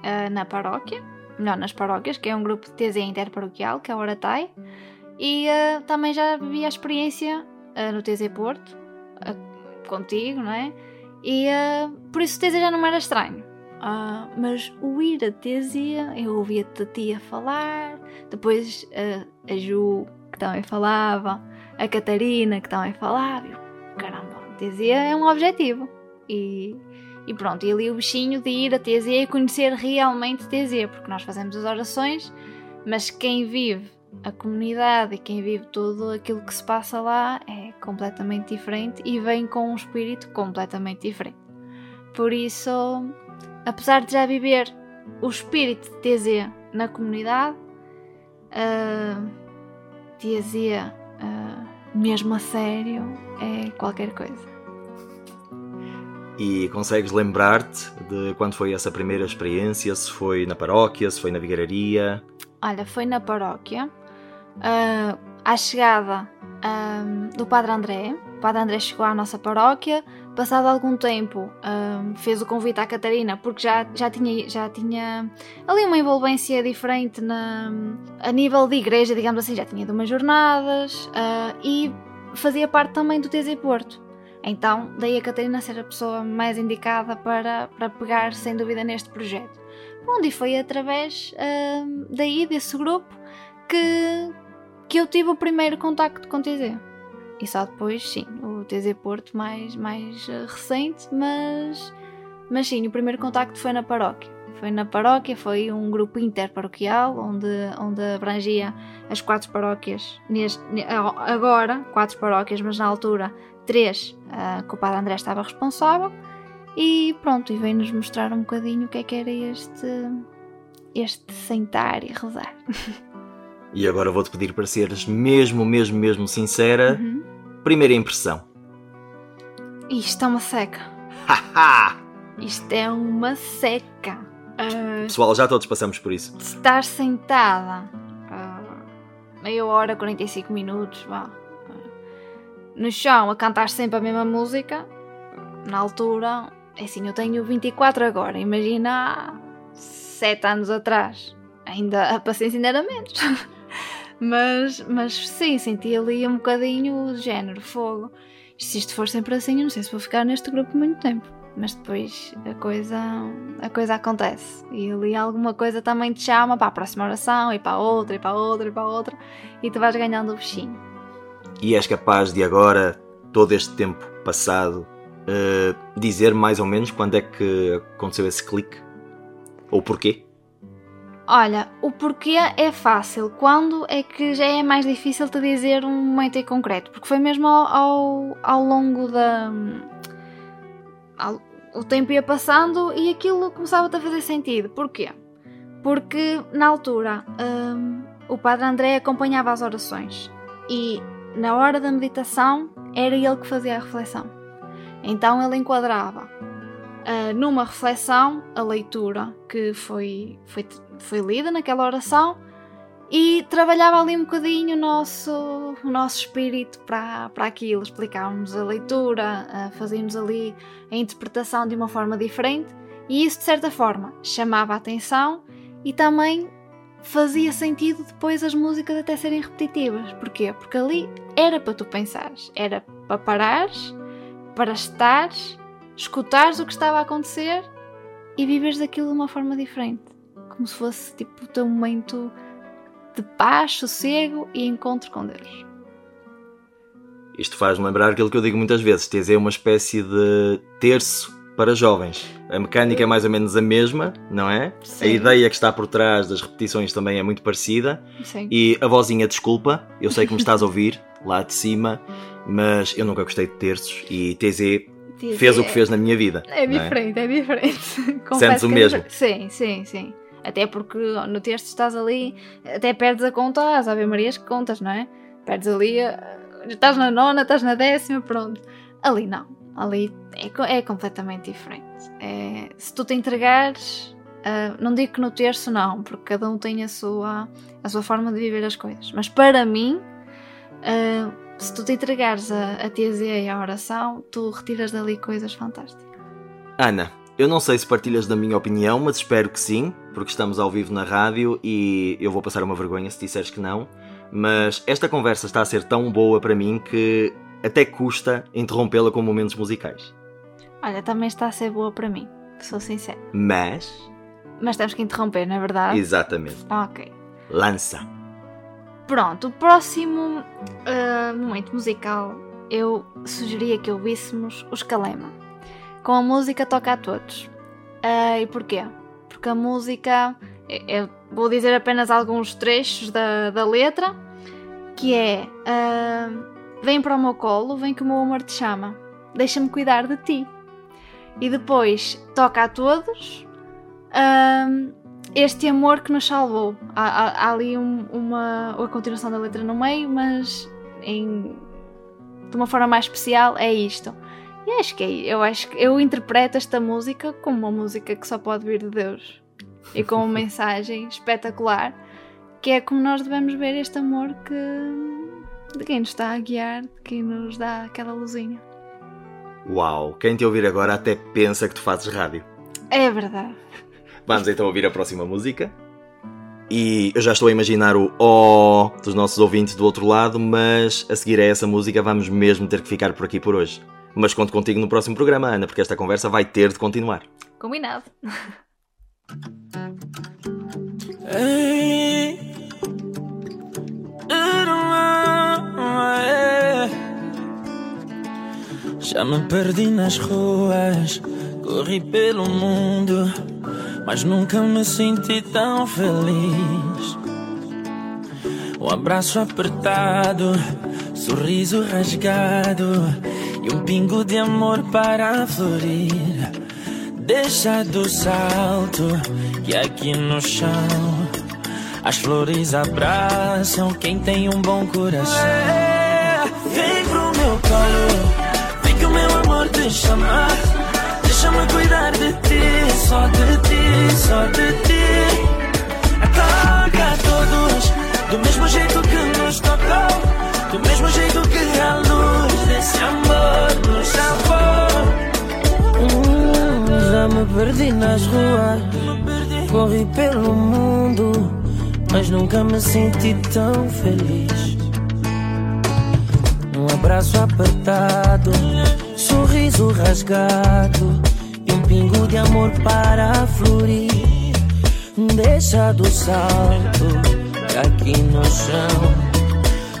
eh, na paróquia, melhor nas paróquias, que é um grupo de TZ interparoquial, que é o Oratai, e eh, também já vivi a experiência eh, no TZ Porto, contigo, não é? E por isso TZ já não era estranho. Ah, mas o ir a TZ, eu ouvia-te a tia falar, depois eh, a Ju, que também falava, a Catarina, que também falava, eu, caramba, TZ é um objetivo. E, e pronto, e ali o bichinho de ir a TZ e conhecer realmente TZ, porque nós fazemos as orações, mas quem vive a comunidade e quem vive tudo aquilo que se passa lá é completamente diferente e vem com um espírito completamente diferente. Por isso, apesar de já viver o espírito de TZ na comunidade, uh, TZ, ah, mesmo a sério, é qualquer coisa. E consegues lembrar-te de quando foi essa primeira experiência? Se foi na paróquia, se foi na vigararia? Olha, foi na paróquia, ah, à chegada ah, do Padre André. Padre André chegou à nossa paróquia. Passado algum tempo, ah, fez o convite à Catarina, porque já, já, tinha, já tinha ali uma envolvência diferente na, a nível de igreja, digamos assim. Já tinha ido umas jornadas ah, e fazia parte também do TZ Porto. Então, daí a Catarina ser a pessoa mais indicada para, para pegar, sem dúvida, neste projeto. Onde foi através ah, daí, desse grupo, que, que eu tive o primeiro contacto com o TZ. E só depois, sim, o TZ Porto mais, mais eh, recente, mas, mas sim, o primeiro contacto foi na paróquia. Foi na paróquia, foi um grupo interparoquial, onde, onde abrangia as quatro paróquias, neste, ne- agora quatro paróquias, mas na altura três, ah, que o Padre André estava responsável. E pronto, e veio-nos mostrar um bocadinho o que é que era este, este sentar e rezar. E agora vou-te pedir para seres mesmo, mesmo, mesmo sincera. Uhum. Primeira impressão. Isto é uma seca. Haha! Isto é uma seca. Ah, Pessoal, já todos passamos por isso. estar sentada ah, meia hora, 45 minutos, vá, ah, no chão a cantar sempre a mesma música, na altura, é assim, eu tenho 24 agora, imagina há 7 anos atrás, ainda a paciência ainda era menos. mas, mas sim, senti ali um bocadinho de género, fogo. Se isto for sempre assim, eu não sei se vou ficar neste grupo muito tempo. Mas depois a coisa, a coisa acontece. E ali alguma coisa também te chama para a próxima oração, e para a outra, e para a outra, e para a outra. E tu vais ganhando o bichinho. E és capaz de agora, todo este tempo passado, eh, dizer mais ou menos quando é que aconteceu esse clique? Ou porquê? Olha, o porquê é fácil. Quando é que já é mais difícil te dizer um momento em concreto? Porque foi mesmo ao, ao, ao longo da. ao- o tempo ia passando e aquilo começava a fazer sentido. Porquê? Porque na altura hum, o Padre André acompanhava as orações e na hora da meditação era ele que fazia a reflexão. Então ele enquadrava ah, numa reflexão a leitura que foi, foi, foi lida naquela oração e trabalhava ali um bocadinho o nosso, o nosso espírito para, para aquilo. Explicávamos a leitura, ah, fazíamos ali a interpretação de uma forma diferente e isso, de certa forma, chamava a atenção e também fazia sentido depois as músicas até serem repetitivas. Porquê? Porque ali era para tu pensares, era para parares, para estares, escutares o que estava a acontecer e viveres aquilo de uma forma diferente. Como se fosse tipo o teu momento de paz, sossego e encontro com Deus. Isto faz-me lembrar aquilo que eu digo muitas vezes: TZ é uma espécie de terço para jovens. A mecânica é mais ou menos a mesma, não é? Sim. A ideia que está por trás das repetições também é muito parecida. Sim. E a vozinha, desculpa, eu sei que me estás a ouvir lá de cima, mas eu nunca gostei de terços e TZ fez o que fez na minha vida. É não diferente, é, diferente. Confesso Sentes o é mesmo? diferente. Sim, sim, sim. Até porque no texto estás ali, até perdes a conta às Ave Marias que contas, não é? Perdes ali, eh, estás na nona, estás na décima, pronto. Ali não. Ali é, é completamente diferente. É, se tu te entregares, ah, não digo que no terço não, porque cada um tem a sua, a sua forma de viver as coisas, mas para mim, ah, se tu te entregares a, a TZ e à oração, tu retiras dali coisas fantásticas. Ana, eu não sei se partilhas da minha opinião, mas espero que sim, porque estamos ao vivo na rádio e eu vou passar uma vergonha se disseres que não. Mas esta conversa está a ser tão boa para mim que até custa interrompê-la com momentos musicais. Olha, também está a ser boa para mim, sou sincera. Mas, Mas temos que interromper, não é verdade? exatamente, Ok. lança. Pronto, o próximo ah, momento musical eu sugeria que ouvíssemos os Calema. Com a música Toca a Todos. Ah, e porquê? Porque a música, eu- eu vou dizer apenas alguns trechos da, da letra, que é ah, Vem para o meu colo, vem que o meu amor te chama, deixa-me cuidar de ti. E depois toca a todos. ah, este amor que nos salvou. Há, há- há ali um- uma a continuação da letra no meio, mas em, de uma forma mais especial é isto. E acho que é, eu acho que eu interpreto esta música como uma música que só pode vir de Deus e com uma mensagem espetacular, que é como nós devemos ver este amor que de quem nos está a guiar, de quem nos dá aquela luzinha. Uau, quem te ouvir agora até pensa que tu fazes rádio. É verdade. Vamos então ouvir a próxima música. E eu já estou a imaginar o oh dos nossos ouvintes do outro lado, mas a seguir a essa música vamos mesmo ter que ficar por aqui por hoje. Mas conto contigo no próximo programa, Ana, porque esta conversa vai ter de continuar. Combinado. Já me perdi nas ruas, corri pelo mundo, mas nunca me senti tão feliz. Um abraço apertado, sorriso rasgado e um pingo de amor para florir. Deixa do salto que aqui no chão as flores abraçam quem tem um bom coração. Vem pro meu colo, vem que o meu amor te chama. Deixa-me cuidar de ti, só de ti, só de ti. Toca a todos, do mesmo jeito que nos tocou, do mesmo jeito que a luz desse amor nos salvou. Hum, já me perdi nas ruas, corri pelo mundo, mas nunca me senti tão feliz. Um abraço apertado, sorriso rasgado um pingo de amor para florir. Deixa do salto aqui no chão.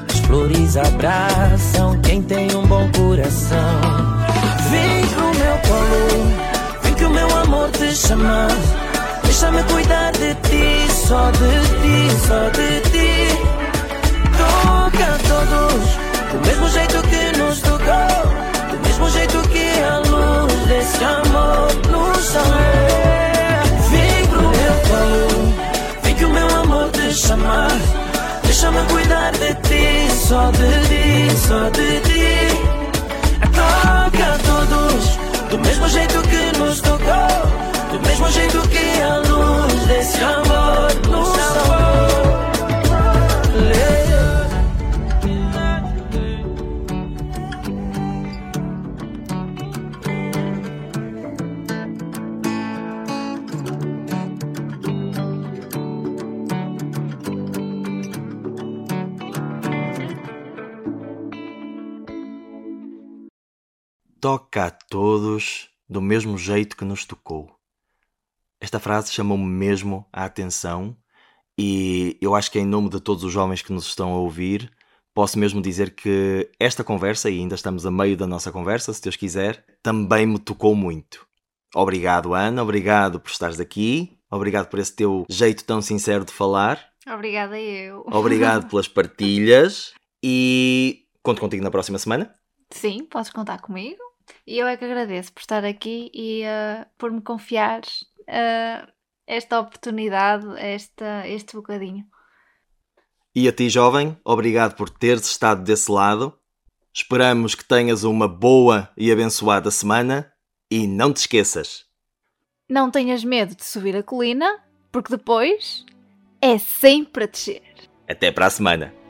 As flores abraçam quem tem um bom coração. Vem pro meu colo, vem que o meu amor te chama. Deixa-me cuidar de ti, só de ti, só de ti. Toca a todos, do mesmo jeito que nos tocou, mesmo jeito que a luz desse amor nos salvou. Vem pro meu colo, vem que o meu amor te chama. Deixa-me cuidar de ti, só de ti, só de ti. Toca a todos, do mesmo jeito que nos tocou, do mesmo jeito que a luz desse amor Toca a todos do mesmo jeito que nos tocou. Esta frase chamou-me mesmo a atenção e eu acho que em nome de todos os jovens que nos estão a ouvir, posso mesmo dizer que esta conversa, e ainda estamos a meio da nossa conversa, se Deus quiser, também me tocou muito. Obrigado, Ana, obrigado por estares aqui, obrigado por esse teu jeito tão sincero de falar, Obrigada eu. obrigado pelas partilhas e conto contigo na próxima semana. Sim, podes contar comigo. E eu é que agradeço por estar aqui e eh, por me confiares eh, esta oportunidade, esta, este bocadinho. E a ti, jovem, obrigado por teres estado desse lado. Esperamos que tenhas uma boa e abençoada semana e não te esqueças. Não tenhas medo de subir a colina, porque depois é sempre a descer. Até para a semana.